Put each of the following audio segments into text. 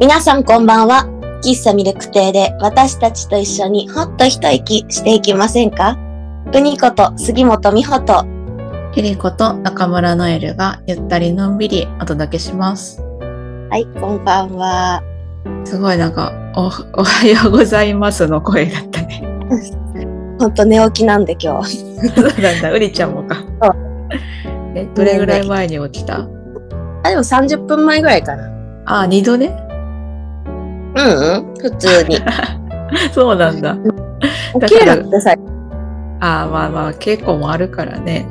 皆さんこんばんは。喫茶ミルク亭で私たちと一緒にほっと一息していきませんか？国子と杉本美穂とキリコと中村ノエルがゆったりのんびりお届けします。はい、こんばんは。すごいなんか、お、おはようございますの声だったね。ほんと寝起きなんで今日。そうなんだ、うりちゃんもか。え、どれぐらい前に起きた？あ、でも30分前ぐらいかな。あ、二度ね。うんうん、普通に。そうなんだ。起きるのってさ、あまあまあ、稽古もあるからね。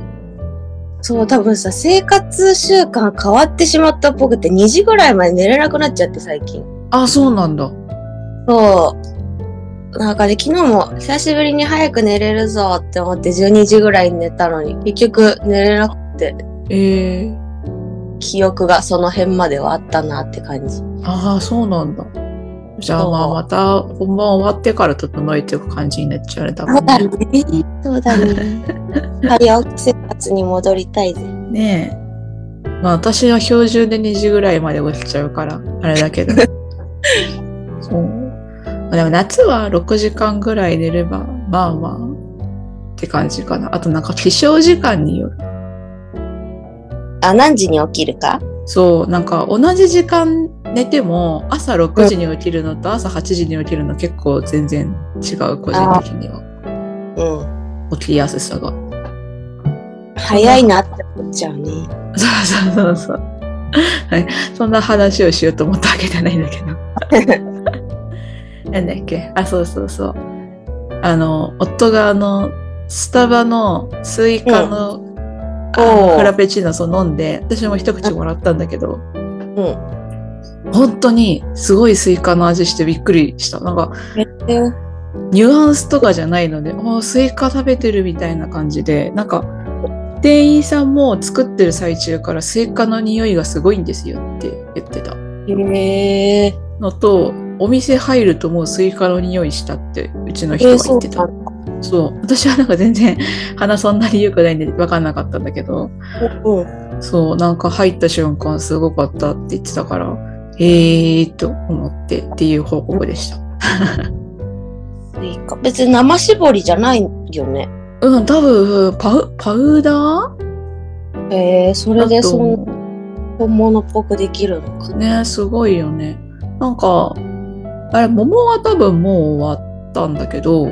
そう、多分さ、生活習慣変わってしまったっぽくて2時ぐらいまで寝れなくなっちゃって最近。あ、そうなんだ。そう。なんかね、昨日も久しぶりに早く寝れるぞって思って12時ぐらいに寝たのに、結局寝れなくて、ええ記憶がその辺まではあったなって感じ。ああ、そうなんだ。じゃあまあまた本番終わってから整えていく感じになっちゃうだねね。。そうだね。早起き生活に戻りたいぜ。ねえ。まあ私は標準で2時ぐらいまで起きちゃうから、あれだけど。そう。まあ、でも夏は6時間ぐらい寝れば、まあまあ、って感じかな。あとなんか起床時間による。あ、何時に起きるか？そう、なんか同じ時間寝ても、朝6時に起きるのと朝8時に起きるの結構全然違う、個人的には。うん。起きやすさが。早いなって思っちゃうね。そうそうそうそう。はい。そんな話をしようと思ったわけじゃないんだけど。なんだっけ？あ、そうそうそう。あの、夫があの、スタバのスイカの,、おーフラペチーノそう飲んで、私も一口もらったんだけど、うん。本当にすごいスイカの味してびっくりした。なんか、ニュアンスとかじゃないので、ああ、スイカ食べてるみたいな感じで、なんか、店員さんも作ってる最中からスイカの匂いがすごいんですよって言ってたへえ。のと、お店入るともうスイカの匂いしたってうちの人えー、が言ってた。そう。私はなんか全然鼻そんなに良くないんで分かんなかったんだけど、うん。そう、なんか入った瞬間すごかったって言ってたから、えーと思ってっていう報告でした。スイカ。別に生絞りじゃないよね。うん、多分、パウ、パウダー？へえ、それでだとそん思う本物っぽくできるのか。ね、すごいよね。なんか、あれ、桃は多分もう終わったんだけど、う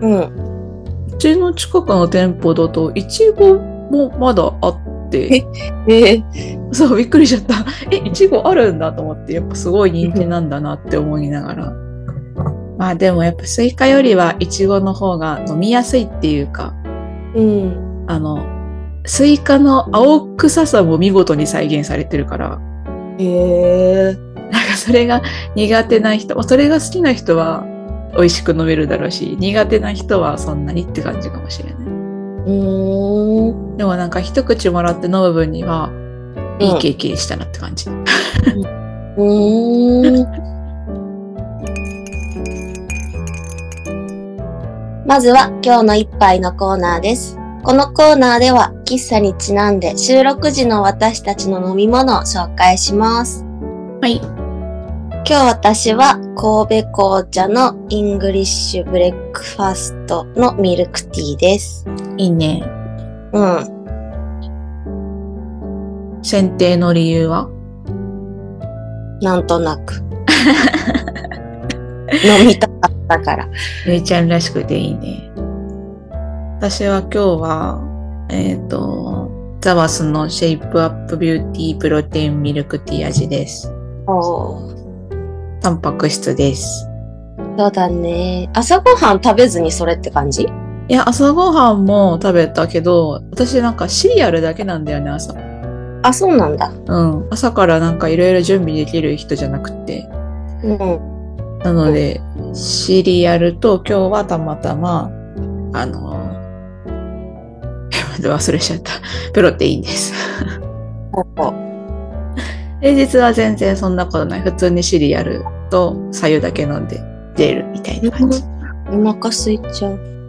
うん。ちの近くの店舗だと、いちごもまだあって、ええ。そう、びっくりしちゃった。え、いちごあるんだと思って、やっぱすごい人気なんだなって思いながら。まあでもやっぱスイカよりはいちごの方が飲みやすいっていうか、うん。あの、スイカの青臭さも見事に再現されてるから、へえ。なんかそれが苦手な人、まあそれが好きな人は美味しく飲めるだろうし、苦手な人はそんなにって感じかもしれない。うーん。でもなんか一口もらって飲む分には、いい経験したなって感じ。うーん。まずは今日の一杯のコーナーです。このコーナーでは喫茶にちなんで収録時の私たちの飲み物を紹介します。はい。今日私は神戸紅茶のイングリッシュブレックファストのミルクティーです。いいね。うん。選定の理由は？なんとなく。飲みたかったから。ゆいちゃんらしくていいね。私は今日は、えっ、と、ザバスのシェイプアップビューティープロテインミルクティー味です。おータンパク質です。そうだね。朝ごはん食べずにそれって感じ？いや、朝ごはんも食べたけど、私なんかシリアルだけなんだよね、朝。あ、そうなんだ。うん。朝からなんかいろいろ準備できる人じゃなくて。うん。なので、シリアルと今日はたまたま、あの、忘れちゃった。プロテインです。平日は全然そんなことない。普通にシリアルと左右だけ飲んで出るみたいな感じ。お腹空いちゃう。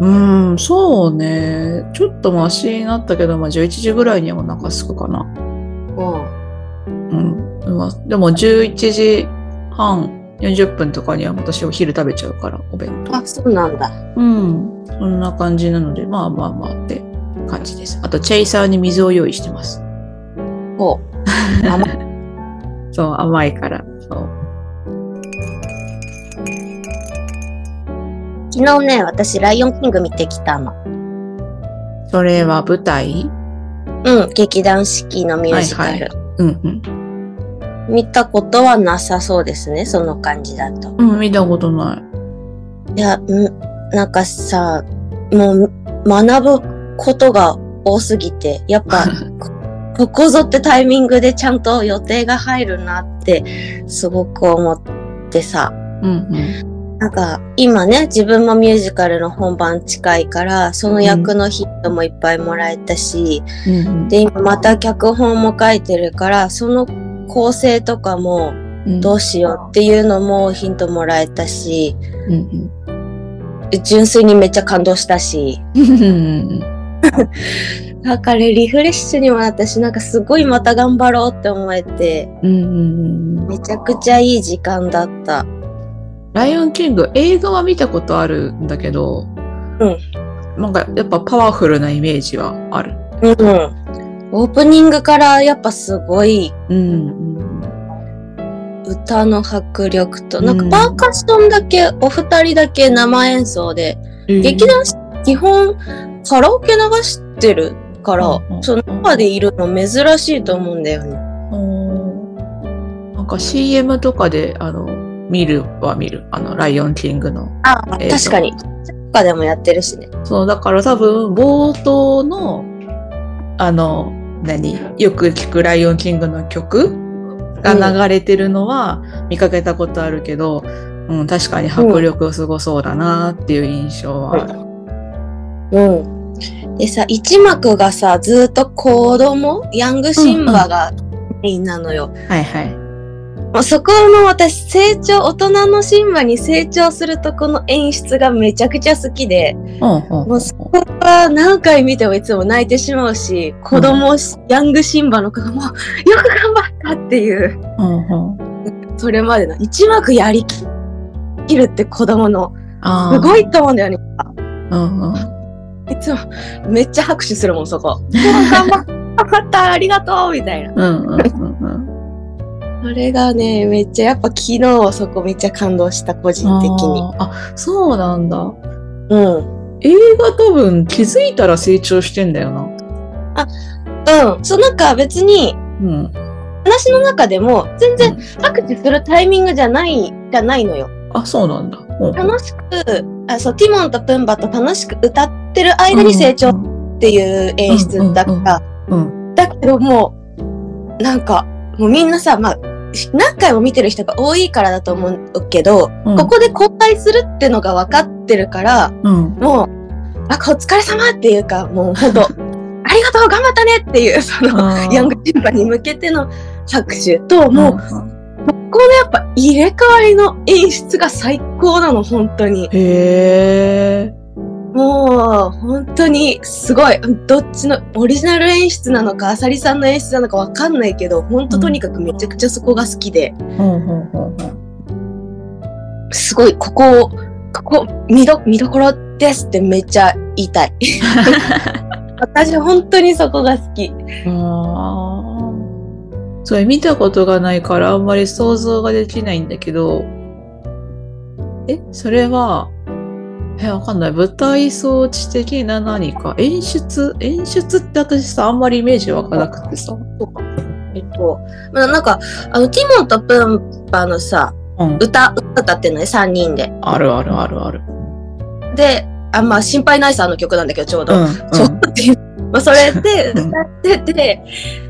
うーん、そうね。ちょっとマシになったけど、まあ11時ぐらいにはお腹すくかな。うん。うん。まあ、でも11時半、40分とかには私お昼食べちゃうから、お弁当。あ、そうなんだ。うん。そんな感じなので、まあまあまあって感じです。あと、チェイサーに水を用意してます。ほう。甘い そう、甘いから。そう。昨日ね、私、ライオンキング見てきたの。それは舞台？うん、劇団四季のミュージカル。はいうんうん。見たことはなさそうですね、その感じだと。うん、見たことない。いや、んなんかさ、もう学ぶことが多すぎて、やっぱ、こ ここぞってタイミングでちゃんと予定が入るなって、すごく思ってさ。うんなんか、今ね、自分もミュージカルの本番近いから、その役のヒットもいっぱいもらえたし、うん。うんで、今また脚本も書いてるから、その構成とかもうん。どうしようっていうのもヒントもらえたし、うん純粋にめっちゃ感動したし、うん。うん だからリフレッシュにもなったし、なんかすごいまた頑張ろうって思えて、うんうん。めちゃくちゃいい時間だった。ライオンキング、映画は見たことあるんだけど、うん。なんかやっぱパワフルなイメージはある。うん。オープニングからやっぱすごいうん。歌の迫力と、うんなんかパーカッションだけ、お二人だけ生演奏で、劇団四季基本カラオケ流してるから、うんうんその中でいるの珍しいと思うんだよね。うんなんか CM とかで、あの、見るは見る。あの、ライオンキングの。あ、えーと確かに。とかでもやってるしね。そう、だから多分、冒頭の、あの、何？よく聞くライオンキングの曲が流れてるのは見かけたことあるけど、うん、確かに迫力すごそうだなっていう印象はある。うん。でさ、一幕がさ、ずっと子供、ヤングシンバがメインなのよ。はいはい。もうそこの私、成長、大人のシンバに成長するとこの演出がめちゃくちゃ好きで、うんうん。もうそこは何回見てもいつも泣いてしまうし、子供、ヤングシンバの子がもう、よく頑張ったっていう、うんうん。それまでの一幕やりきるって子供の、すごいと思うんだよね。うんうん。いつもめっちゃ拍手するもん、そこ。頑張った、頑張った、ありがとうみたいな。うんうんうんそれがね、めっちゃやっぱ昨日そこめっちゃ感動した、個人的に。あーあ、そうなんだ。うん。映画多分気づいたら成長してんだよな。うん。そうなんか別に、うん。話の中でも全然拍手するタイミングじゃない、じゃないのよ。あ、そうなんだ。うん楽しく、あそう、ティモンとプンバと楽しく歌ってる間に成長っていう演出だから、うん。だけどもう、なんか、もうみんなさ、まあ、何回も見てる人が多いからだと思うけど、うんここで交代するってのが分かってるから、うん。もう、あ、お疲れ様っていうか、もう本当 ありがとう頑張ったねっていう、その、ヤングチンパに向けての拍手と、もう、んこのやっぱ入れ替わりの演出が最高なの、本当に。へえ。もう、本当にすごい。どっちの、オリジナル演出なのか、あさりさんの演出なのかわかんないけど、本当とにかくめちゃくちゃそこが好きで、すごい、ここを、ここ、見ど、見どころですってめっちゃ言いたい。私本当にそこが好き。それ見たことがないからあんまり想像ができないんだけど、え、それは、え、わかんない。舞台装置的な何か？演出？演出って私さ、あんまりイメージ湧かなくてさ。えっと、まあ、なんか、あの、ティモンとプンパのさ、うん。歌、歌歌ってんのね、3人で。あるあるあるある。で、あ、まあ、心配ないさんの曲なんだけど、ちょうど。うん。ちょっていう。まあ、それで歌ってて、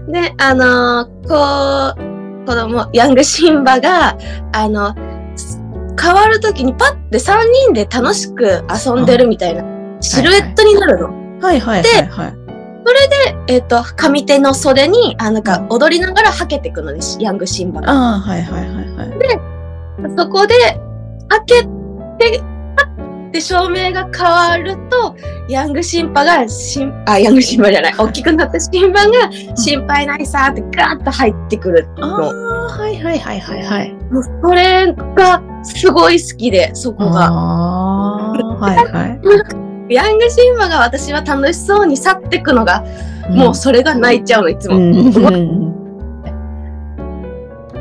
で、あのーこう、子供、ヤングシンバが、あの、す変わるときにパッて3人で楽しく遊んでるみたいな、シルエットになるの。はいはいはいはい。えっ、と、上手の袖に、あなんか踊りながらはけていくのね、ヤングシンバが。ああ、はいはいはいはい。そこで、開けて、パッって照明が変わると、ヤングシンパがしん、あ、ヤングシンパじゃない、大きくなったシンパが心配ないさーってガーッと入ってくるあの。あ、はいはいはいはいはい。もうそれがすごい好きで、そこが。はいはい。ヤングシンバが私は楽しそうに去ってくのが、もうそれが泣いちゃうの、いつも。うんうん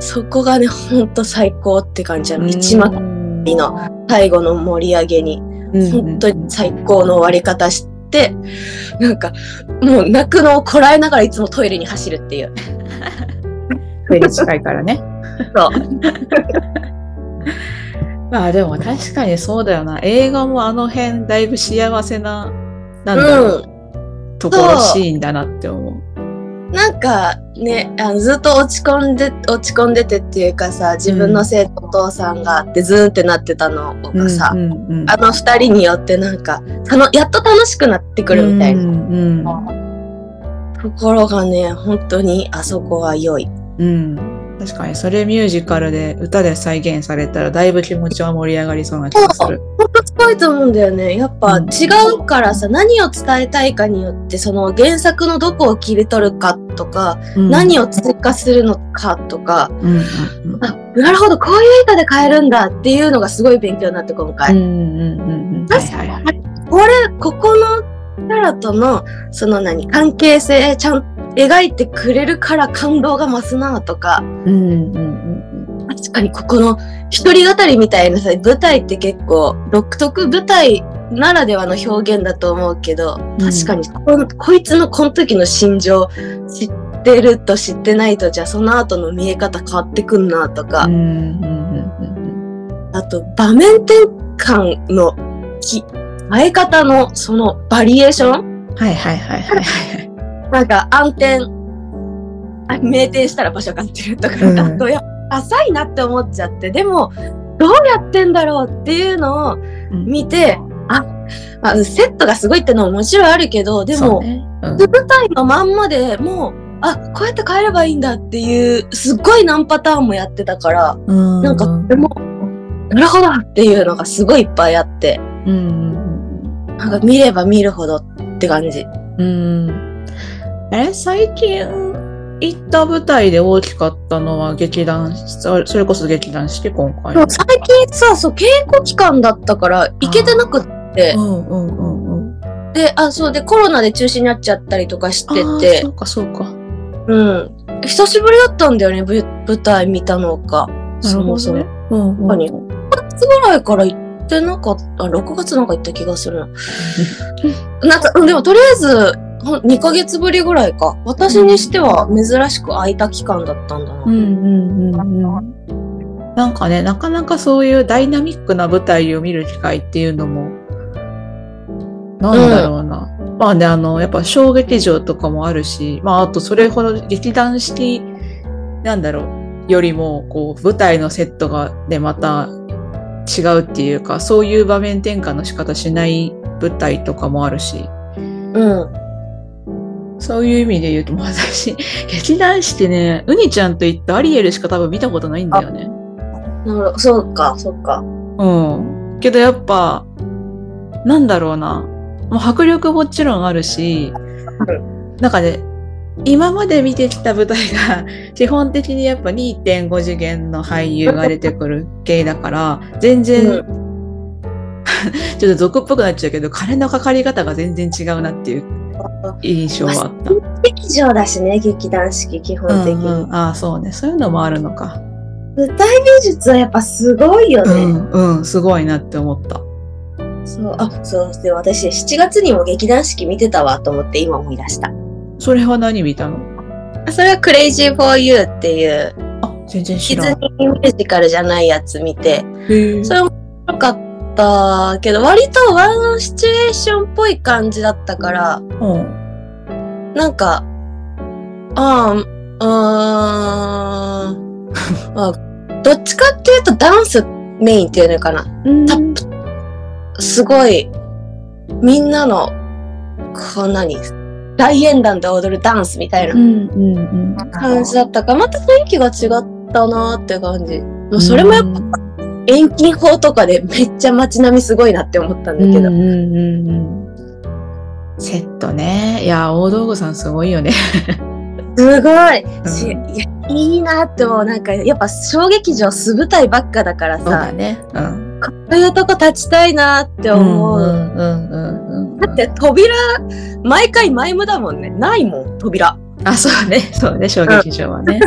そこがね、ほんと最高って感じなの。一幕の最後の盛り上げに、本当に最高の終わり方して、なんか、もう泣くのをこらえながらいつもトイレに走るっていう。トイレ近いからね。そう。まあでも確かにそうだよな。映画もあの辺だいぶ幸せな、なんだろう、うん。ところシーンだなって思う。なんかね、あのずっと落ち込んで、落ち込んでてっていうかさ、自分のせいとお父さんがってズーンってなってたのがさ、うんうんうんあの二人によってなんか、たのやっと楽しくなってくるみたいな。うんところがね、本当にあそこは良い。うんうん確かにそれミュージカルで歌で再現されたらだいぶ気持ちは盛り上がりそうな気がする。本当すごいと思うんだよね。やっぱうん。違うからさ、何を伝えたいかによって、その原作のどこを切り取るかとか、何を、を追加するのかとか、うんうんあ、なるほど、こういう意図で変えるんだっていうのがすごい勉強になって今回。これ、ここのキャラとの、その何、関係性ちゃん描いてくれるから感動が増すなとか、うんうんうん確かにここの一人語りみたいなさ、舞台って結構独特舞台ならではの表現だと思うけど、確かにこのこいつのこの時の心情知ってると知ってないとじゃあその後の見え方変わってくんなとか、うんうんうんうん。あと場面転換のき変え方のそのバリエーション。はいはいはいはい。なんか暗転、あ名転したら場所変わってるとか、うん。あとや浅いなって思っちゃって、でも、どうやってんだろうっていうのをうん。見て、あ、まあ、セットがすごいってのももちろんあるけど、でも、ね。うん。舞台のまんまでもう、あ、こうやって変えればいいんだっていう、すっごい何パターンもやってたから、うん。なんか、でも、なるほどっていうのがすごいいっぱいあって、うん。うん。なんか見れば見るほどって感じ。うんうん。え、最近行った舞台で大きかったのは劇団、そそれこそ劇団四季今回の。最近さ、そう、稽古期間だったから、行けてなくってう、んうんうんうん。で、あ、そうで、コロナで中止になっちゃったりとかしててそ、うかそうか。うん。久しぶりだったんだよね、ぶ舞台見たのが。なるほどね。うんうんうん。何6月ぐらいから行ってなかった、あ、6月なんか行った気がするな。なんか、うんでもとりあえず、2ヶ月ぶりぐらいか。私にしては珍しく空いた期間だったんだな。うんうんうんうん。なんかね、なかなかそういうダイナミックな舞台を見る機会っていうのも、なんだろうな。まあね、あの、やっぱ小劇場とかもあるし、まああとそれほど劇団式、なんだろう、よりも、こう、舞台のセットがね、また違うっていうか、そういう場面転換の仕方しない舞台とかもあるし、うん。そういう意味で言うと、もう私、劇団四季ね、ウニちゃんと行ったアリエルしか多分見たことないんだよね。なるほど、そうか、そうか。うん。けどやっぱ、なんだろうな。もう迫力もちろんあるし、なんかね、今まで見てきた舞台が、基本的にやっぱ2.5次元の俳優が出てくる系だから、全然、ちょっと俗っぽくなっちゃうけど、金のかかり方が全然違うなっていう印象はあった。劇場だしね、劇団四季、基本的に。うんうん、ああ、そうね。そういうのもあるのか。舞台美術はやっぱすごいよね。うん、うん、すごいなって思った。そう、あ、そう、で、私、7月にも劇団四季見てたわと思って今思い出した。それは何見たの？あそれは Crazy for You っていう、あ、全然ディズ知らん。ニーミュージカルじゃないやつ見て、へえそれも面白かったけど、割とワンシチュエーションっぽい感じだったから、うん。なんか、あーうーん、あどっちかっていうとダンスメインっていうのかな。タップ、すごい、みんなの、こんなに、大演壇で踊るダンスみたいな。感じだったから、また雰囲気が違ったなーって感じ。もうそれもやっぱ、遠近法とかでめっちゃ街並みすごいなって思ったんだけど。うんうんうんうん。セットね。いや、大道具さんすごいよね。すごい、うんしいやいいなって思う。なんか、やっぱ小劇場素舞台ばっかだからそうださ、ね。うん。こういうとこ立ちたいなって思う。うんうんうんうん。だって扉、毎回マイムだもんね。ないもん、扉。あ、そうね。そうね。小劇場はね。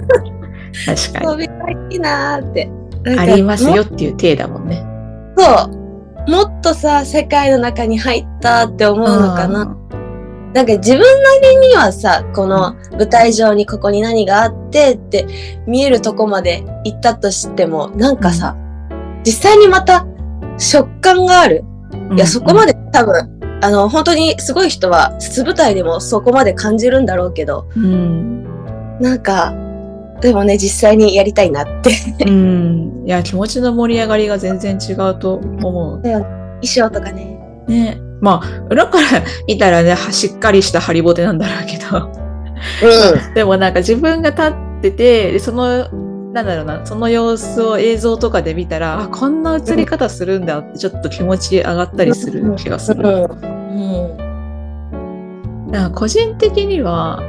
確かに。扉いいなーって。ありますよっていう体だもんね。そう。もっとさ、世界の中に入ったって思うのかな。なんか自分なりにはさ、この舞台上にここに何があってって見えるとこまで行ったとしても、なんかさ、実際にまた食感がある。うん。いや、そこまで。で多分、あの、本当にすごい人は、素舞台でもそこまで感じるんだろうけど、うん。なんか、でもね、実際にやりたいなって。うん。いや、気持ちの盛り上がりが全然違うと思う。衣装とかね。ね。まあ、裏から見たらね、はしっかりしたハリボテなんだろうけど。う でもなんか自分が立ってて、でその、なんだろうな、その様子を映像とかで見たら、あ、こんな映り方するんだってちょっと気持ち上がったりする気がすん。る。うん。なんか個人的には、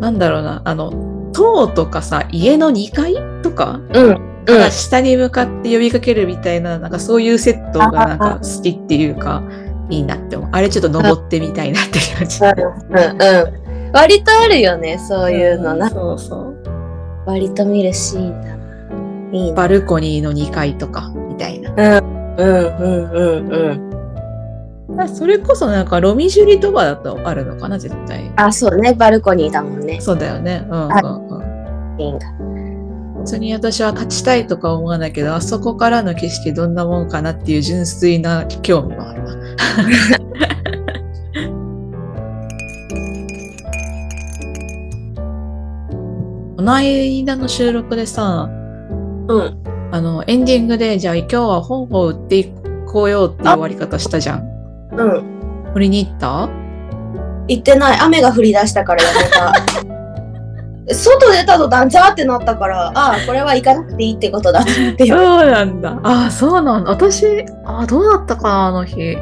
なんだろうな、あの、塔とかさ、家の2階とか？うん。うん。下に向かって呼びかけるみたいな、なんかそういうセットがなんか好きっていうか、いいなって思う。あれちょっと登ってみたいなって気持ち。うん。うん。割とあるよね、そういうのな。そうそう。割と見るシーンだな。いいな。バルコニーの2階とか、みたいな。うん。うん。うん。うん。あそれこそなんかロミジュリとかだとあるのかな、絶対。あ、そうね。バルコニーだもんね。そうだよね。うんうんうん。いいんだ。普通に私は立ちたいとか思わないけど、あそこからの景色どんなもんかなっていう純粋な興味もあるわ。この間の収録でさ、うん。あの、エンディングで、じゃあ今日は本を売っていこうよっていう終わり方したじゃん。うん。売りに行った？行ってない。雨が降り出したからやめた。外出た途端、ザーってなったから、ああ、これは行かなくていいってことだって。そうなんだ。ああ、そうなんだ。私、ああ、どうだったかな、あの日。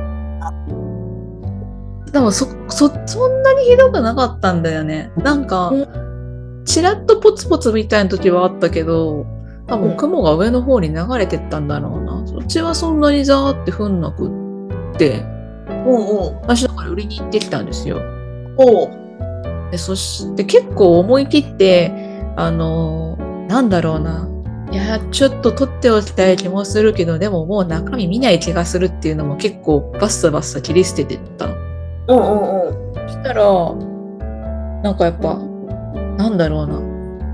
でも、そ、そ、そんなにひどくなかったんだよね。なんかう、ちらっとポツポツみたいな時はあったけど、多分雲が上の方に流れてったんだろうな。そっちはそんなにザーって降んなくって、うんうん。私だから売りに行ってきたんですよ。おう。でそして結構思い切って、あのーなんだろうな。いや、ちょっと取っておきたい気もするけど、でももう中身見ない気がするっていうのも結構バッサバッサ切り捨ててったの。うんうんうん。そしたら、なんかやっぱ、なんだろうな。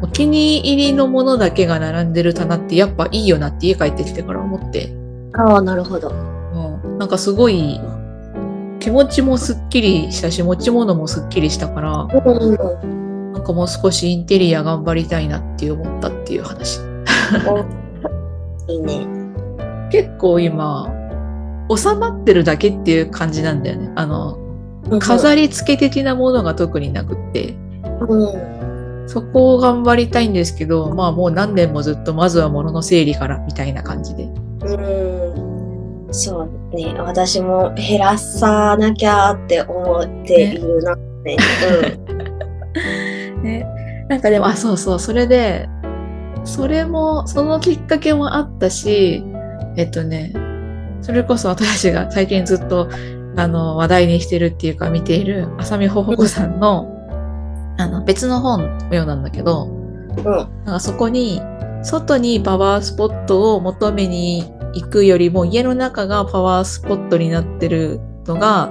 お気に入りのものだけが並んでる棚ってやっぱいいよなって家帰ってきてから思って。ああ、なるほど。うん、なんかすごい気持ちもすっきりしたし持ち物もすっきりしたからうんうん。なんかもう少しインテリア頑張りたいなって思ったっていう話。いいね。結構今、収まってるだけっていう感じなんだよね。あの、飾り付け的なものが特になくって、うん。そこを頑張りたいんですけど、まあもう何年もずっとまずは物の整理からみたいな感じで。うん。そうね。私も減らさなきゃって思っているなって。ね。なんかでも、あ、そうそう、それで、それも、そのきっかけもあったし、えっとね、それこそ私たちが最近ずっと、あの、話題にしてるっていうか見ている、浅見ほほこさんの、あの、別の本のようなんだけど、うん。なんかそこに、外にパワースポットを求めに行くよりも、家の中がパワースポットになってるのが、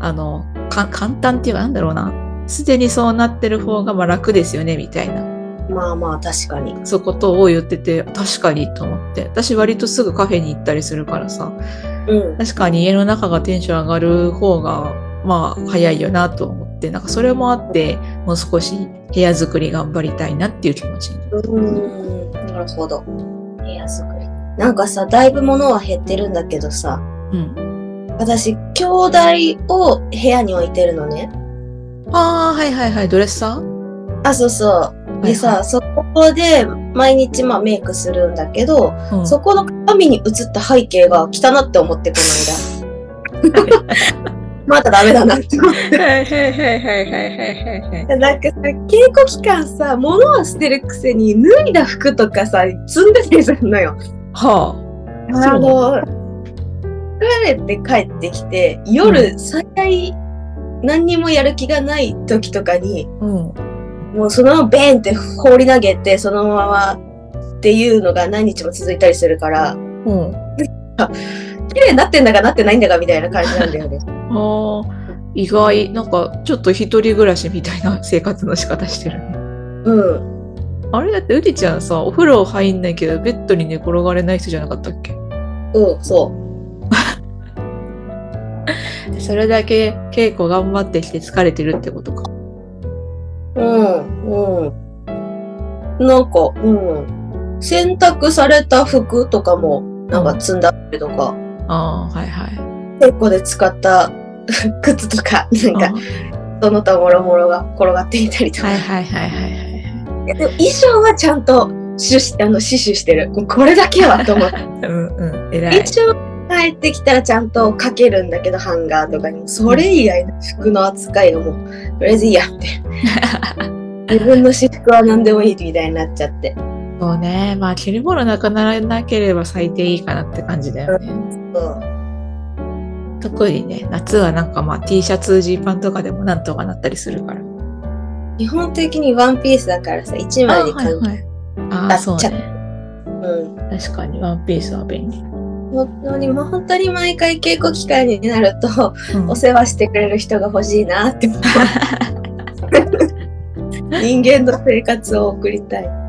あの、か簡単っていうか、なんだろうな。すでにそうなってる方がまあ楽ですよね、みたいな。まあまあ、確かに。そういうことを言ってて、確かにと思って。私割とすぐカフェに行ったりするからさ、うん。確かに家の中がテンション上がる方が、まあ早いよなと思って、なんかそれもあって、もう少し部屋作り頑張りたいなっていう気持ちに。うん。なるほど。部屋作り。なんかさ、だいぶ物は減ってるんだけどさ、うん。私、兄弟を部屋に置いてるのね。ああ、はいはいはい、ドレッサー？あ、そうそう。でさ、そこで毎日まあメイクするんだけど、うんそこの鏡に映った背景が汚って思ってこの間。まだダメだなって思って。はいはいはいはいはいはいはい。なんかさ、稽古期間さ、物は捨てるくせに脱いだ服とかさ、積んでたりするのよ。はあの、疲れて帰ってきて、夜、最大何にもやる気がない時とかに、あ。うん。もうそのままベーンって放り投げて、そのままっていうのが何日も続いたりするから、うん。綺麗になってんだかなってないんだかみたいな感じなんだよね。ああ、意外。なんか、ちょっと一人暮らしみたいな生活の仕方してるね。うん。あれだって、うりちゃんさ、お風呂入んないけど、ベッドに寝転がれない人じゃなかったっけ？うん、そ それだけ稽古頑張ってきて疲れてるってことか。う。うん、うん。なんか、うん。洗濯された服とかも、なんか積んだりとか、ああ、はいはい。稽古で使った 靴とか、なんか、その他もろもろが転がっていたりとか。はいはいはいはいはい。でも衣装はちゃんと死守してる。これだけはと思って。うんうん、偉い衣。装帰ってきたらちゃんとかけるんだけど、ハンガーとかに。それ以外の服の扱いがもう、とりあえずいいやって。自分の私服は何でもいいみたいになっちゃって。そうね。まあ、着るものなくならなければ最低いいかなって感じだよね。そう特にね、夏はなんかまあ T シャツ、ジーパンとかでもなんとかなったりするから。基本的にワンピースだからさ、1枚で完結。い。ああ、そうね。うん。確かにワンピースは便利。本当に、もう本当に毎回稽古期間になると、うんお世話してくれる人が欲しいなって思う。人間の生活を送りたい。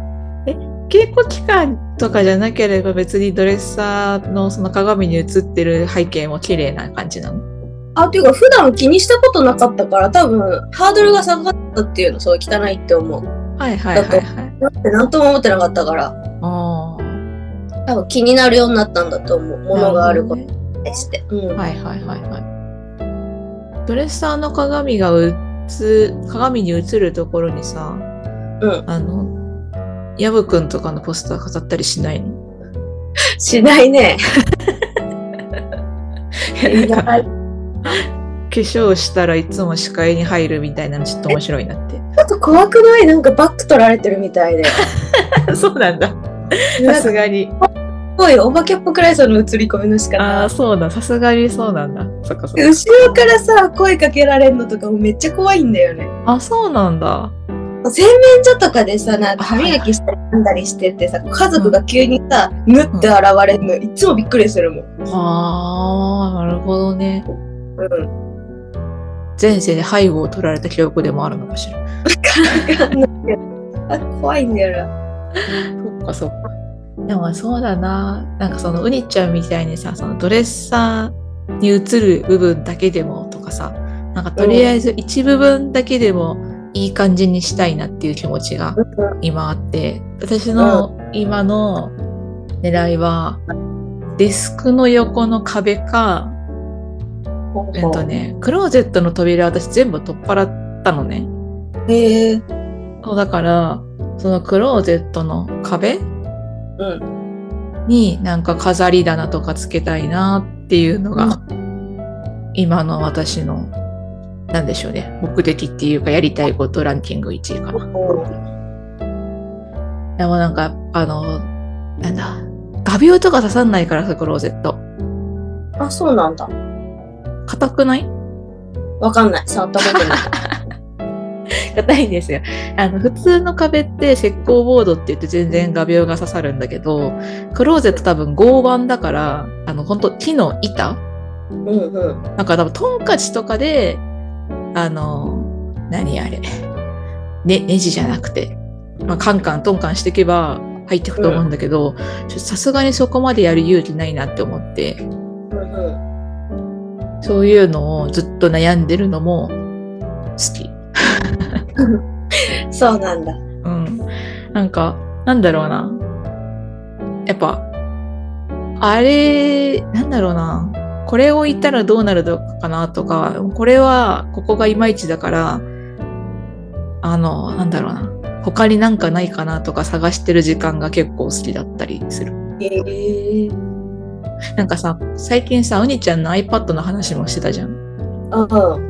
稽古期間とかじゃなければ別にドレッサーのその鏡に映ってる背景も綺麗な感じなのあ、っていうか普段気にしたことなかったから多分ハードルが下がったっていうのそう汚いって思う。はいはいはいはい。だって何とも思ってなかったからあ多分気になるようになったんだと思う。あ。ものがあることなほどねにして。うん。はいはいはいはい。ドレッサーの鏡が映、鏡に映るところにさ、うん。あの、ヤブくんとかのポスター飾ったりしないの？しないね。なんか 化粧したらいつも視界に入るみたいなのちょっと面白いなって。ちょっと怖くない？なんかバック取られてるみたいで。そうなんだ。さすすがに。ごいお化けっぽくらい？その映り込みの仕ああ、方。そうだ。さすがにそうなんだ。そっかそっか。後ろからさ、声かけられるのとかもめっちゃ怖いんだよね。あ、そうなんだ。洗面所とかでさ、なんか歯磨きしたりなんだりしててさ、家族が急にさ、ぬって現れるの、いつもびっくりするもん。ああ、なるほどね。うん。前世で背後を取られた記憶でもあるのかしら。わかんない怖いんだよな。そっかそっか。でもそうだな。なんかそのウニちゃんみたいにさ、そのドレッサーに映る部分だけでもとかさ、なんかとりあえず一部分だけでもいい感じにしたいなっていう気持ちが今あって、私の今の狙いは、デスクの横の壁か、えっとね、クローゼットの扉私全部取っ払ったのね。へえ。そうだから、そのクローゼットの壁うん。になんか飾り棚とかつけたいなっていうのが、今の私の、なんでしょうね、目的っていうかやりたいことランキング1位かな。でもなんか、あの、なんだ、画鋲とか刺さんないからさ、クローゼット。あ、そうなんだ。硬くない？わかんない。触ったことない。硬いんですよ。あの、普通の壁って石膏ボードって言って全然画鋲が刺さるんだけど、クローゼット多分合板だから、あの、本当木の板？うんうん。なんか多分トンカチとかで、あの、何あれ、ね、ネジじゃなくて、まあ、カンカントンカンしていけば入ってくと思うんだけど、ちょさすがにそこまでやる勇気ないなって思って。そういうのをずっと悩んでるのも好き。そうなんだ。うん。なんか、なんだろうな。やっぱ、あれ、なんだろうな。これを言ったらどうなるのかなとか、これはここがいまいちだから、あの、なんだろうな。他になんかないかなとか探してる時間が結構好きだったりする。へえ。なんかさ、最近さ、うにちゃんの iPad の話もしてたじゃん。う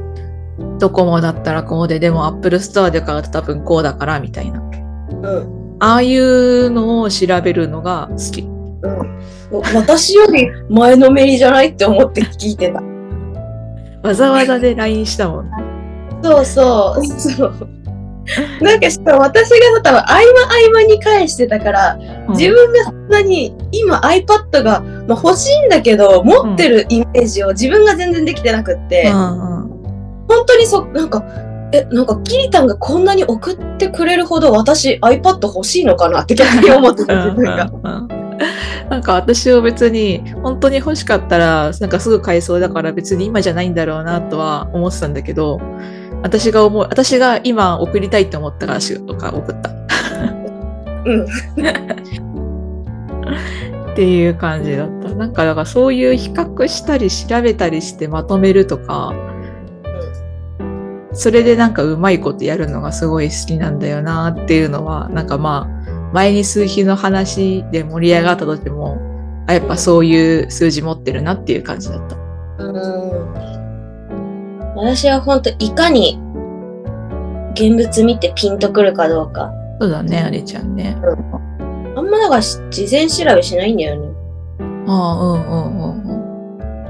ん。ドコモだったらこうで、でも Apple Store で買うと多分こうだからみたいな。うん。ああいうのを調べるのが好き。うん。私より前のめりじゃないって思って聞いてた。わざわざで LINE したもん。そうそう。そう。なんかしかも私が多分合間合間に返してたから、自分がそんなに今 iPad が、まあ、欲しいんだけど持ってるイメージを自分が全然できてなくって、うんうん。本当にそなんかえなんかキリタンがこんなに送ってくれるほど私 iPad 欲しいのかなって逆に思ってた自分が。うん。うん。なんか私は別に本当に欲しかったらなんかすぐ買えそうだから別に今じゃないんだろうなとは思ってたんだけど私が思う私が今送りたいと思ったから仕事か送った。うん。っていう感じだったなんかだからそういう比較したり調べたりしてまとめるとかそれでなんかうまいことやるのがすごい好きなんだよなっていうのはなんかまあ前に数比の話で盛り上がった時もあやっぱそういう数字持ってるなっていう感じだった。うん私は本当いかに現物見てピンとくるかどうか。そうだね、あれちゃんね。あんまだから事前調べしないんだよね。ああ、うんうんう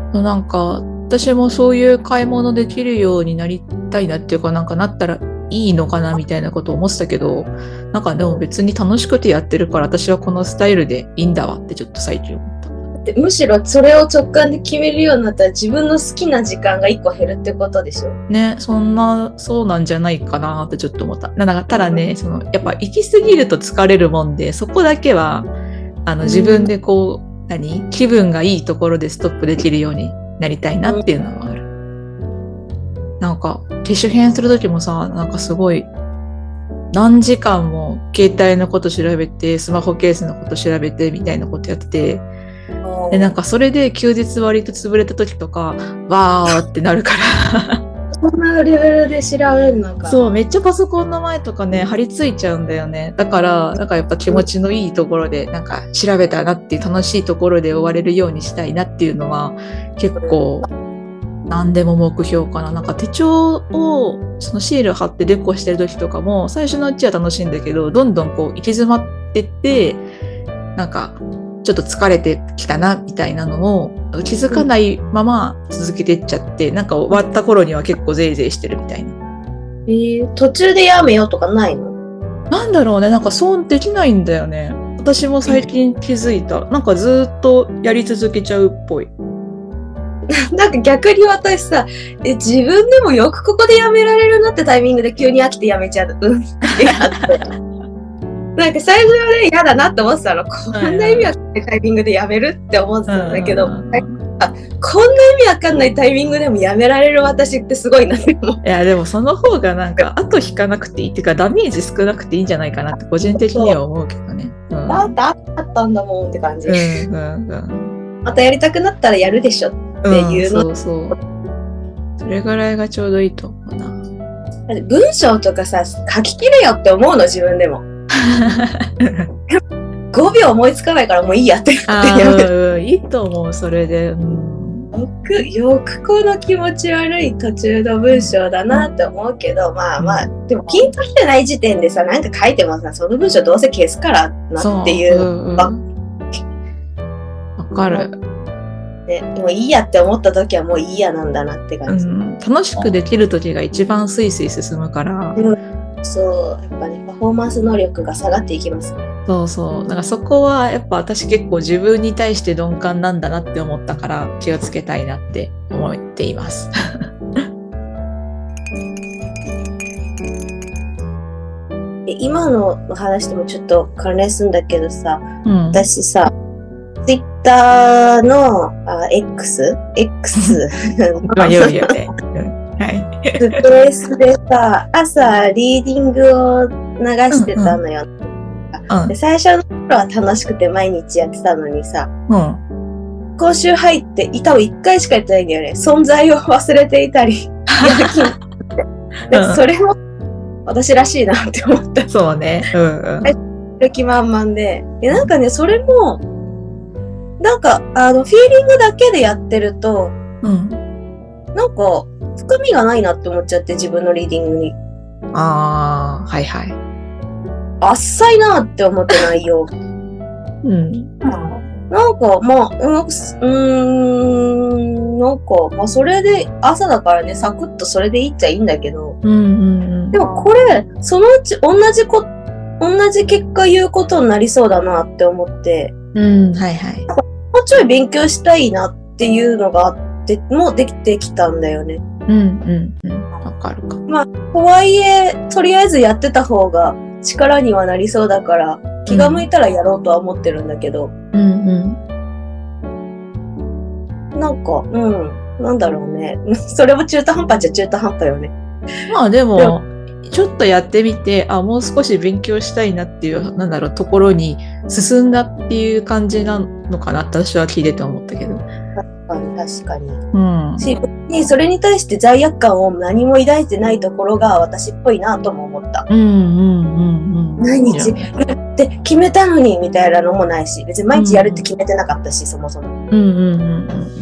んうん。なんか、私もそういう買い物できるようになりたいなっていうか、なんかなったらいいのかなみたいなこと思ってたけど、なんかでも別に楽しくてやってるから、私はこのスタイルでいいんだわってちょっと最近思った。でむしろそれを直感で決めるようになったら自分の好きな時間が一個減るってことでしょ？ね、そんな、そうなんじゃないかなってちょっと思った。なんかただね、その、やっぱ行き過ぎると疲れるもんで、そこだけは、あの、自分でこう、何？気分がいいところでストップできるようになりたいなっていうのはある。なんか、機種変するときもさ、なんかすごい、何時間も携帯のこと調べて、スマホケースのこと調べてみたいなことやってて、で、なんかそれで休日割と潰れた時とか、わーってなるから。そんなレベルで調べるのか。そう、めっちゃパソコンの前とかね、張り付いちゃうんだよね。だから、なんかやっぱ気持ちのいいところで、なんか調べたなっていう楽しいところで終われるようにしたいなっていうのは、結構、何でも目標かな。なんか手帳を、そのシール貼ってデコしてる時とかも、最初のうちは楽しいんだけど、どんどんこう行き詰まってって、なんか、ちょっと疲れてきたな、みたいなのを気づかないまま続けてっちゃって、なんか終わった頃には結構ゼイゼイしてるみたいな。えー途中でやめようとかないの？なんだろうね、なんかそうできないんだよね。私も最近気づいた。なんかずっとやり続けちゃうっぽい。なんか逆に私さ、え、自分でもよくここでやめられるなってタイミングで急に飽きてやめちゃう。うん。なんか最初はね、嫌だなって思ってたの。こんな意味わかんないタイミングでやめるって思ってたんだけど、あこんな意味わかんないタイミングでもやめられる私ってすごいなって思う。いや、でもその方がなんか後引かなくていいっていうかダメージ少なくていいんじゃないかなって個人的には思うけどね。うん。だってあったんだもんって感じ。うんうんうん。またやりたくなったらやるでしょ。っていうのん、そうそう。それぐらいがちょうどいいと思うな。文章とかさ、書ききれよって思うの自分でも。5秒思いつかないからもういいやってあ言ってやいいと思う、それで。うんよく、よくこの気持ち悪い途中の文章だなって思うけど、まあまあ、でもピンときてない時点でさ、なんか書いてもさ、その文章どうせ消すからなっていう。そううんうんわわかる。でもういいやって思った時はもういいやなんだなってう感じ。ん、楽しくできる時が一番スイスイ進むから、そう、やっぱね、パフォーマンス能力が下がっていきます。そうそう。だからそこはやっぱ私結構自分に対して鈍感なんだなって思ったから気をつけたいなって思っています。で今の話ともちょっと関連するんだけどさ、うん。私さ、ツイッターのあ X? X まあ、よい よね。うんはい。スペースでさ、朝リーディングを流してたのよ。うんで。最初の頃は楽しくて毎日やってたのにさ、うん。今週入って、多分1回しかやってないんだよね。存在を忘れていたり、やる気になってでうんそれも、私らしいなって思った。そうね。うんうん。やる気満々で。で、なんかね、それも、なんか、あの、フィーリングだけでやってると、うん。なんか、深みがないなって思っちゃって、自分のリーディングに。ああ、はいはい。あっさいなって思って内容。うん。なんか、まあ、うん、なんか、まあ、それで、朝だからね、サクッとそれでいいっちゃいいんだけど、うんうんうん。でもこれ、そのうち同じこ、同じ結果言うことになりそうだなって思って、うん、はいはい。もうちょい勉強したいなっていうのがあって、もうできてきたんだよね。うんうんうん。わかるか。とはいえ、とりあえずやってた方が力にはなりそうだから、気が向いたらやろうとは思ってるんだけど、うんうん。なんか、うん、なんだろうね。それも中途半端じゃ中途半端よね。まあでも、ちょっとやってみて、あ、もう少し勉強したいなっていう、なんだろう、ところに進んだっていう感じなのかなって私は聞いてて思ったけど。確かに。うん。し、にそれに対して罪悪感を何も抱いてないところが私っぽいなとも思った。うんうんうんうん。毎日いややって決めたのにみたいなのもないし、別に毎日やるって決めてなかったし、そもそも。うんうんうんうんうん。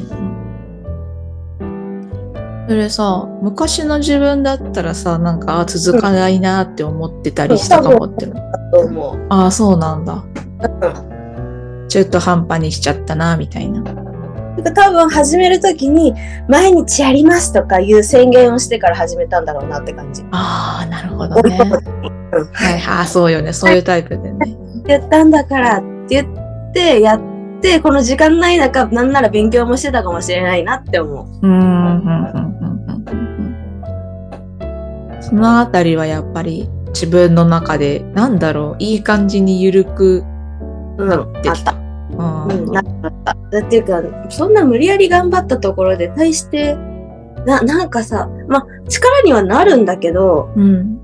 それさ、昔の自分だったらさ、なんか、あ続かないなって思ってたりしたかもって。う。ああ、そうなんだ。うん中途半端にしちゃったな、みたいな。多分始めるときに、毎日やりますとかいう宣言をしてから始めたんだろうなって感じ。ああ、なるほどねはいはい、そうよね。そういうタイプでね。やったんだからって言って、やって、この時間ない中、なんなら勉強もしてたかもしれないなって思う。うん、うん、うん。そのあたりはやっぱり自分の中で、なんだろう、いい感じに緩くうん、なってきた。あうんった。うん、なっっていうか、そんな無理やり頑張ったところで、対して、な、なんかさ、まあ、力にはなるんだけど、うん。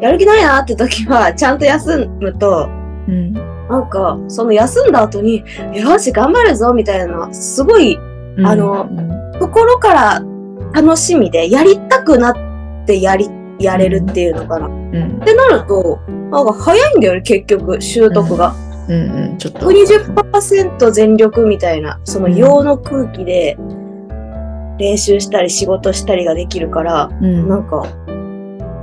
やる気ないなって時は、ちゃんと休むと、うん。なんか、その休んだ後に、よし、頑張るぞ、みたいな、すごい、あのうん心から楽しみで、やりたくなってやり、やれるっていうのかな。っうん。てなると、なんか早いんだよね、結局、習得が。うん。うん。ちょっと。120%全力みたいな、その陽の空気で、練習したり仕事したりができるから、うん。なんか、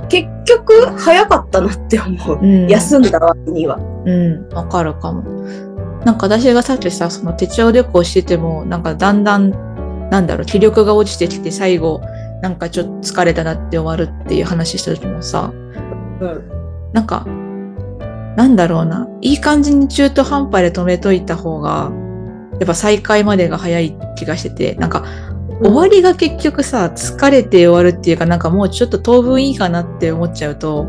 結局、早かったなって思う。うん休んだ割には。うん、わかるかも。なんか私がさっきさ、その手帳旅行してても、なんかだんだん、なんだろう、気力が落ちてきて最後、なんかちょっと疲れたなって終わるっていう話した時もさ、うん。なんか、なんだろうな、いい感じに中途半端で止めといた方が、やっぱ再開までが早い気がしてて、なんか終わりが結局さ、疲れて終わるっていうか、なんかもうちょっと当分いいかなって思っちゃうと、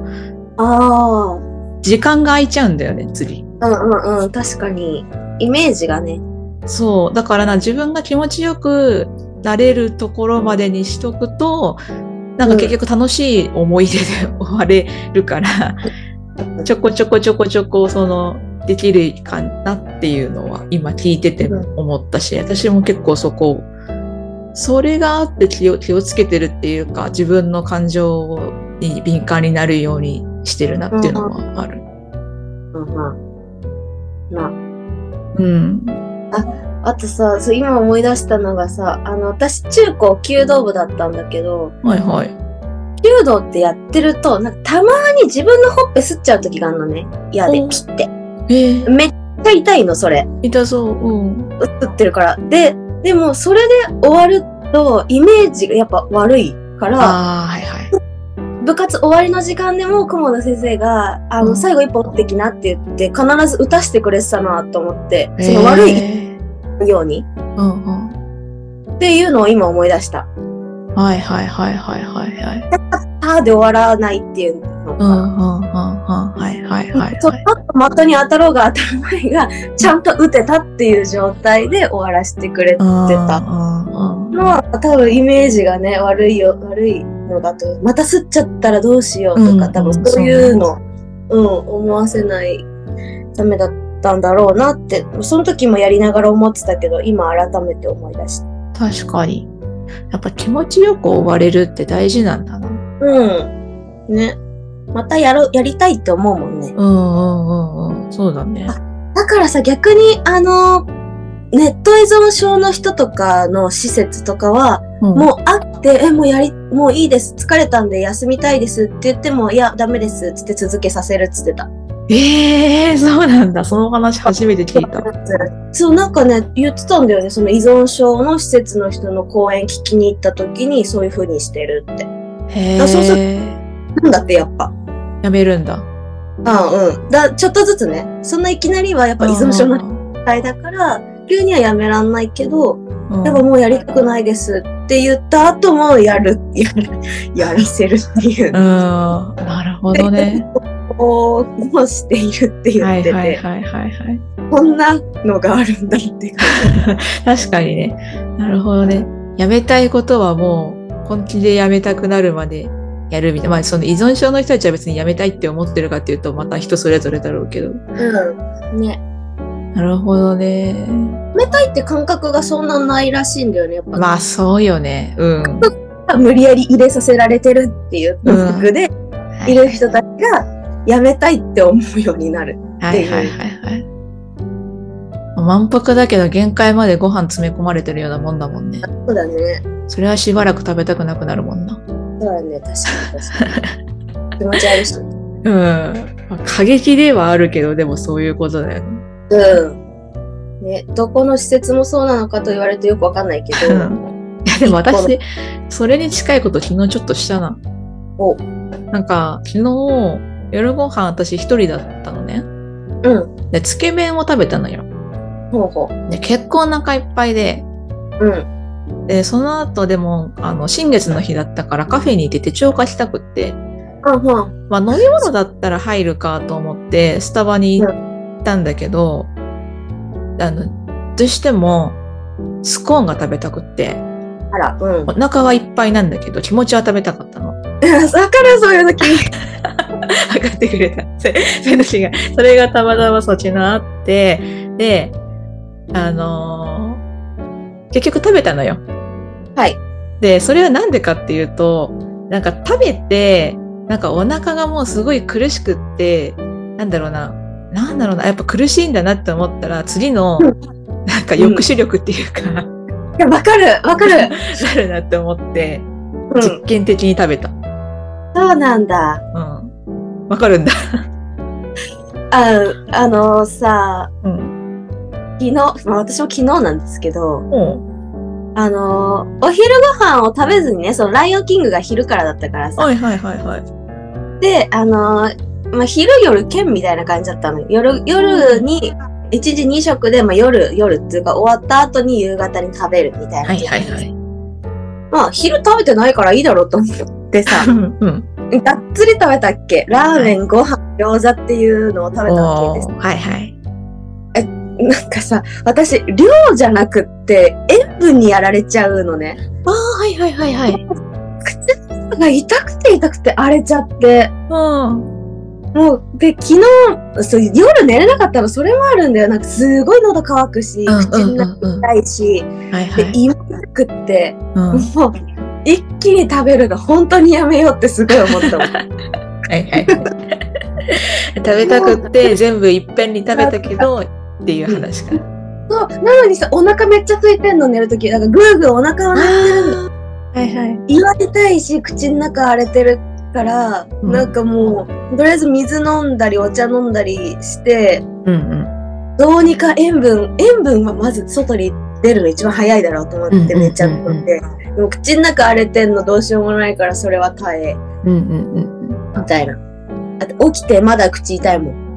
ああ、時間が空いちゃうんだよね、次。うんうんうん、確かに。イメージがね。そう。だからな、自分が気持ちよくなれるところまでにしとくと、なんか結局楽しい思い出で終われるから、ちょこちょこちょこちょこ、その、できるかなっていうのは今聞いてて思ったし、私も結構そこ、それがあって気を気をつけてるっていうか、自分の感情に敏感になるようにしてるなっていうのはある。うんうん。な。うん。あとさ、そう今思い出したのがさ、あの、私中高弓道部だったんだけど、はいはい。弓道ってやってると、なんかたまに自分のほっぺ吸っちゃう時があるのね。嫌でおピッて。えー、めっちゃ痛いの、それ。痛そう。うん。吸ってるから。で、でもそれで終わると、イメージがやっぱ悪いから、はいはい。部活終わりの時間でも顧問の先生が、あの、うん最後一歩打ってきなって言って、必ず打たしてくれてたなと思って、その悪いえようにーうんうん。っていうのを今思い出した。はいはいはいはいはいはい。たーで終わらないっていうのかな。うんうんうんうん。はいはいはいそはい。の後的に当たろうが当たる前が、ちゃんと打てたっていう状態で終わらせてくれてたうんうんうんのは、多分イメージがね、悪いよ、悪いのだと、また吸っちゃったらどうしようとか、うん多分そういうの、うん、思わせないためだったんだろうなって、その時もやりながら思ってたけど、今改めて思い出した。確かに。やっぱ気持ちよく終われるって大事なんだな。うん。ね。またやろ、やりたいって思うもんね。うんうんうんうん。そうだね。だからさ、逆に、あの、ネット依存症の人とかの施設とかは、うんもう会って、え、もうやり、もういいです。疲れたんで休みたいですって言っても、いや、ダメです。つって続けさせるっつってた。ええそうなんだ。その話初めて聞いた。そう、なんかね、言ってたんだよね。その依存症の施設の人の講演聞きに行った時に、そういう風にしてるって。へあそうそうえ。なんだって、やっぱ。やめるんだ。あうん。だ、ちょっとずつね。そんないきなりはやっぱ依存症の状態だから、急にはやめらんないけど、うんでももうやりたくないですって言った後もやる、やる、やらせるっていううん。なるほどね。こう、もしているって言はいってて、はいはいはいはい。こんなのがあるんだって 確かにね。なるほどね。やめたいことはもう本気でやめたくなるまでやるみたいな。まあその依存症の人たちは別にやめたいって思ってるかっていうとまた人それぞれだろうけど。じ。うん。ね。なるほどね。やめたいって感覚がそんなないらしいんだよね、やっぱ。まあそうよね。うん。無理やり入れさせられてるっていう感覚で、いる人たちがやめたいって思うようになる。はいはいはいはい。満腹だけど限界までご飯詰め込まれてるようなもんだもんね。そうだね。それはしばらく食べたくなくなるもんな。そうだね、確かに確かに。気持ち悪いし。うん。まあ過激ではあるけど、でもそういうことだよね。うん。ね、どこの施設もそうなのかと言われてよくわかんないけど、いやでも私、それに近いこと昨日ちょっとしたな。おなんか、昨日、夜ご飯私一人だったのね。うん。で、つけ麺を食べたのよ。ほうほう。で、結構お腹いっぱいで、うん。で、その後でも、あの、新月の日だったからカフェに行って手帳化したくって、あはん。まあ飲み物だったら入るかと思って、スタバに行ったんだけど、あの、どうしても、スコーンが食べたくって、あら、うん。お腹はいっぱいなんだけど、気持ちは食べたかったの。わかる、そういう時。分かってくれた。せそういう時が、それがたまたまそっちのあって、で、あのー結局食べたのよ。はい。で、それはなんでかっていうと、なんか食べて、なんかお腹がもうすごい苦しくって、なんだろうな、なんだろうな、やっぱ苦しいんだなって思ったら、次のうん、なんか抑止力っていうか、いや、わかる、わかる。なるなって思って、うん。実験的に食べた。そうなんだ。うん。わかるんだ。あ、あのさ、うん。昨日、まあ私も昨日なんですけど、うん。あのーお昼ご飯を食べずにね、そのライオンキングが昼からだったからさ。はいはいはいはい。で、あのーまあ、昼夜兼みたいな感じだったのよ。夜、夜に、一時二食で、まあ、夜、夜っていうか終わった後に夕方に食べるみたいな。はいはいはい。まあ、昼食べてないからいいだろうと思ってさ、うんうん。がっつり食べたっけ？ラーメン、ご飯、餃子っていうのを食べたわけです。はいはい。なんかさ、私、量じゃなくって、塩分にやられちゃうのね。ああ、はいはいはいはい。口が痛くて痛くて荒れちゃって。うん。もう、で、昨日、そう夜寝れなかったの、それもあるんだよ。なんかすごい喉乾くし、うん口の中痛いし、で、はいはい。胃も痛くって、うん。はもう、一気に食べるの本当にやめようってすごい思ったもん。いはい。食べたくって全部いっぺんに食べたけどっていう話かな。そう、なのにさ、お腹めっちゃ空いてんの寝るとき、なんかぐーぐーお腹は鳴ってるんはいはい。胃は痛いし、口の中荒れてるから、うんなんかもう、とりあえず水飲んだり、お茶飲んだりして、うんうん。どうにか塩分、塩分はまず外に出るの一番早いだろうと思って寝ちゃったんで、でも口の中荒れてんのどうしようもないからそれは耐え、うんうんうんみたいな。あと起きてまだ口痛いもん。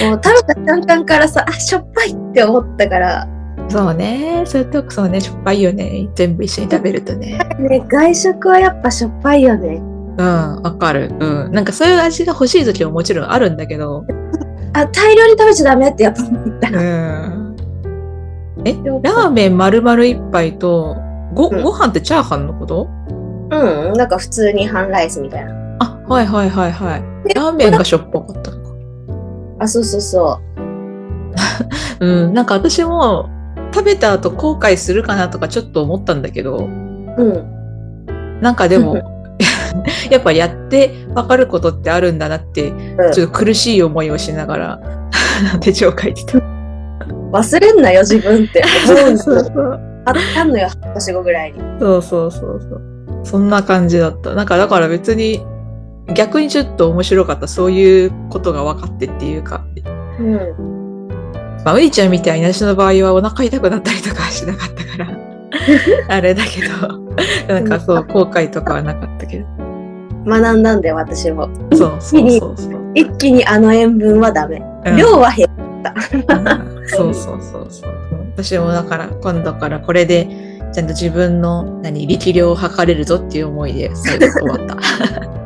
もう食べた瞬間からさ、あ、しょっぱいって思ったから、うん。そうね。そういうとこそうね。しょっぱいよね。全部一緒に食べるとね。ね、外食はやっぱしょっぱいよね。うん。わかる。うん。なんかそういう味が欲しい時はもちろんあるんだけど。あ、大量に食べちゃダメってやっぱ思った。うん。え、ラーメン丸々一杯と、ご、うんご飯ってチャーハンのこと？うん、なんか普通に半ライスみたいな。あ、はいはいはいはい。ラーメンがしょっぱかったのか。あ、そうそうそう。うん、なんか私も食べた後後悔するかなとかちょっと思ったんだけど、うん。なんかでも、やっぱやってわかることってあるんだなって、うんちょっと苦しい思いをしながら 手帳書いてた。忘れんなよ、自分って。思うんですよ。そうあったんのよ、半年後ぐらいに。そうそうそうそう。そんな感じだった。なんかだから別に逆にちょっと面白かった。そういうことが分かってっていうか。うん。まあ、ういちゃんみたいに私の場合はお腹痛くなったりとかはしなかったから、あれだけど、なんかそう、後悔とかはなかったけど。学んだんだよ、私も。そうそうそうそう。一気にあの塩分はダメ。うん量は減うんそうそうそうそう。私もだから今度からこれでちゃんと自分の何力量を測れるぞっていう思いで最後終わった。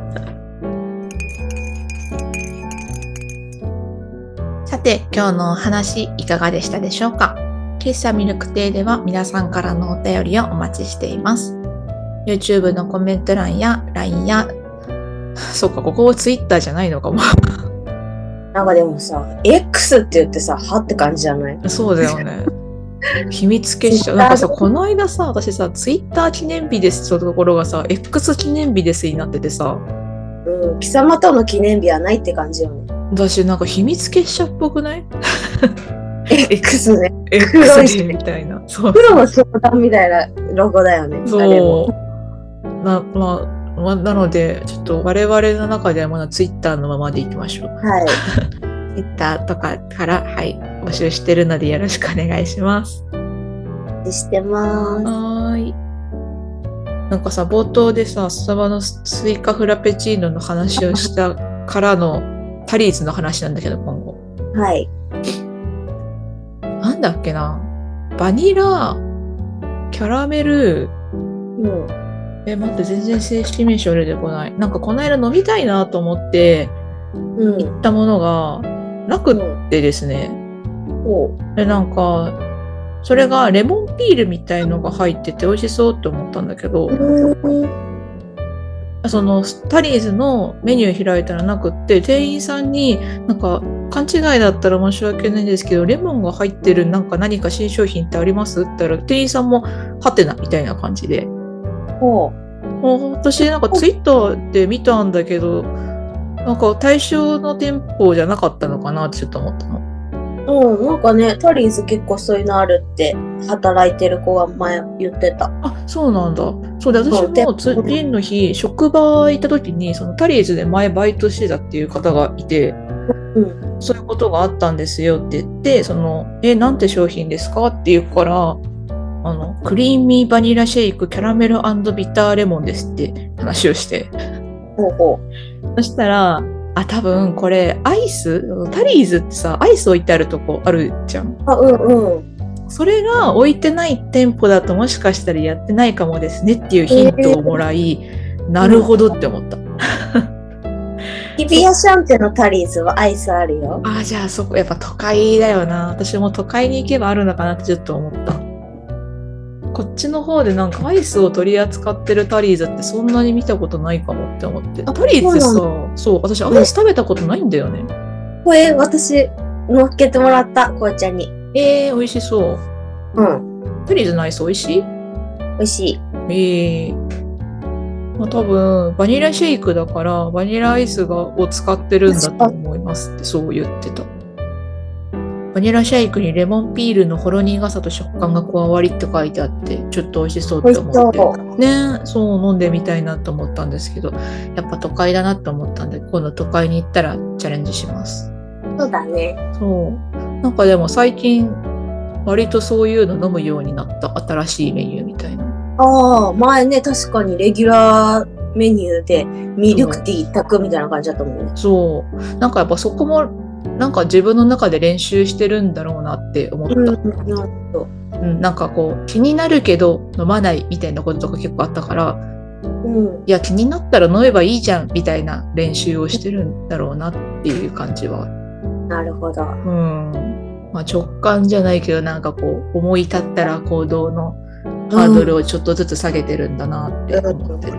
て今日のお話いかがでしたでしょうか？喫茶ミルクティーでは皆さんからのお便りをお待ちしています。YouTube のコメント欄や LINE や そうか、ここは Twitter じゃないのかも。なんかでもさ、X って言ってさ、はって感じじゃない？そうだよね。秘密結社。なんかさ、この間さ、私さ、ツイッター記念日ですのところがさ、X 記念日ですになっててさ、うん。貴様との記念日はないって感じよね。私なんか秘密結社っぽくない？X ね。?X でみたいな。そう。黒の相談みたいなロゴだよね。そう。な、まあ、まあ、なので、ちょっと我々の中ではまだツイッターのままでいきましょう。はい。ツイッターとかから、はい、募集してるのでよろしくお願いします。してまーす。はーい。なんかさ、冒頭でさ、スタバのスイカフラペチーノの話をしたからのタリーズの話なんだけど、今後。はい。なんだっけな。バニラ、キャラメル、うん。え、待って、全然正式名称出てこない。なんかこの間飲みたいなと思ってうん。行ったものがなくってですね。おう。で、なんか、それがレモンピールみたいのが入ってて美味しそうって思ったんだけど、うん。そのタリーズのメニュー開いたらなくって、店員さんになんか勘違いだったら申し訳ないんですけど、レモンが入ってるなんか何か新商品ってあります？って言ったら、店員さんもハテナみたいな感じで。おう。もう私なんかツイッターで見たんだけど、なんか対象の店舗じゃなかったのかなってちょっと思ったの。うん、なんかね、タリーズ結構そういうのあるって、働いてる子が前言ってた。あ、そうなんだ。そうで、私も次の日、職場行った時に、そのタリーズで前バイトしてたっていう方がいて、うん。そういうことがあったんですよって言って、その、え、なんて商品ですかって言うから、あの、クリーミーバニラシェイクキャラメルビターレモンですって話をして。ほうほそしたら、あ、多分これアイス？タリーズってさ、アイス置いてあるとこあるじゃん。う。あ、うんうん。それが置いてない店舗だともしかしたらやってないかもですねっていうヒントをもらい、なるほどって思った。日比谷シャンテのタリーズはアイスあるよ。ああ、じゃあそこ、やっぱ都会だよな。私も都会に行けばあるのかなってちょっと思った。こっちの方でなんかアイスを取り扱ってるタリーズってそんなに見たことないかもって思って。あタリーズってさそう、そう、私アイス食べたことないんだよね。これ、私、乗っけてもらった、紅茶に。えー、美味しそう。うん。タリーズのアイス美味しい？美味しい。ええまあ、多分、バニラシェイクだから、バニラアイスがを使ってるんだと思いますって、そう言ってた。バニラシェイクにレモンピールのほろ苦さと食感が加わりって書いてあって、ちょっと美味しそうって思って。ねそう飲んでみたいなと思ったんですけど、やっぱ都会だなと思ったんで、今度都会に行ったらチャレンジします。そうだね。そう。なんかでも最近、割とそういうの飲むようになった新しいメニューみたいな。ああ、前ね、確かにレギュラーメニューでミルクティー一択みたいな感じだったもんね。そう。なんかやっぱそこも、なんか自分の中で練習してるんだろうなって思った。うん、うん、なるほど。なんかこう、気になるけど飲まないみたいなこととか結構あったから、うん。いや、気になったら飲めばいいじゃんみたいな練習をしてるんだろうなっていう感じは。なるほど。うん。まあ直感じゃないけど、なんかこう、思い立ったら行動のハードルをちょっとずつ下げてるんだなって思ってる。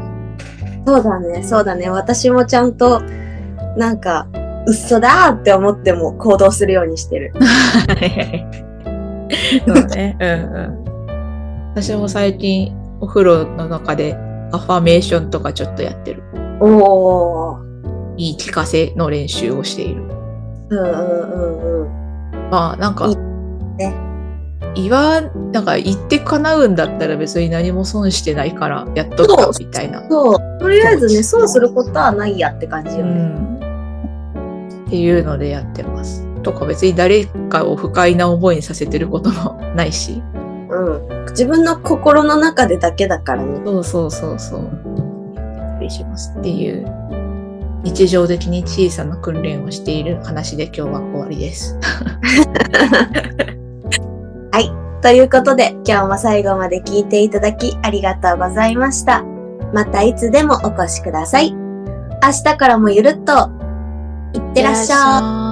そうだね、そうだね。私もちゃんと、なんか、嘘だーって思っても行動するようにしてる。そうね。うんうん。私も最近お風呂の中で、アファメーションとかちょっとやってる。おー。言い聞かせの練習をしている。うんうんうんうん。まあなんかね言わなんか言って叶うんだったら別に何も損してないからやっとくかみたいな。そう。とりあえずね、損することはないやって感じうよね。ん、っていうのでやってます。とか別に誰かを不快な思いにさせてることもないし。うん。自分の心の中でだけだからね。そうそうそうそう。やってたりしますっていう日常的に小さな訓練をしている話で今日は終わりです。ということで、今日も最後まで聞いていただきありがとうございました。またいつでもお越しください。明日からもゆるっと、いってらっしゃい。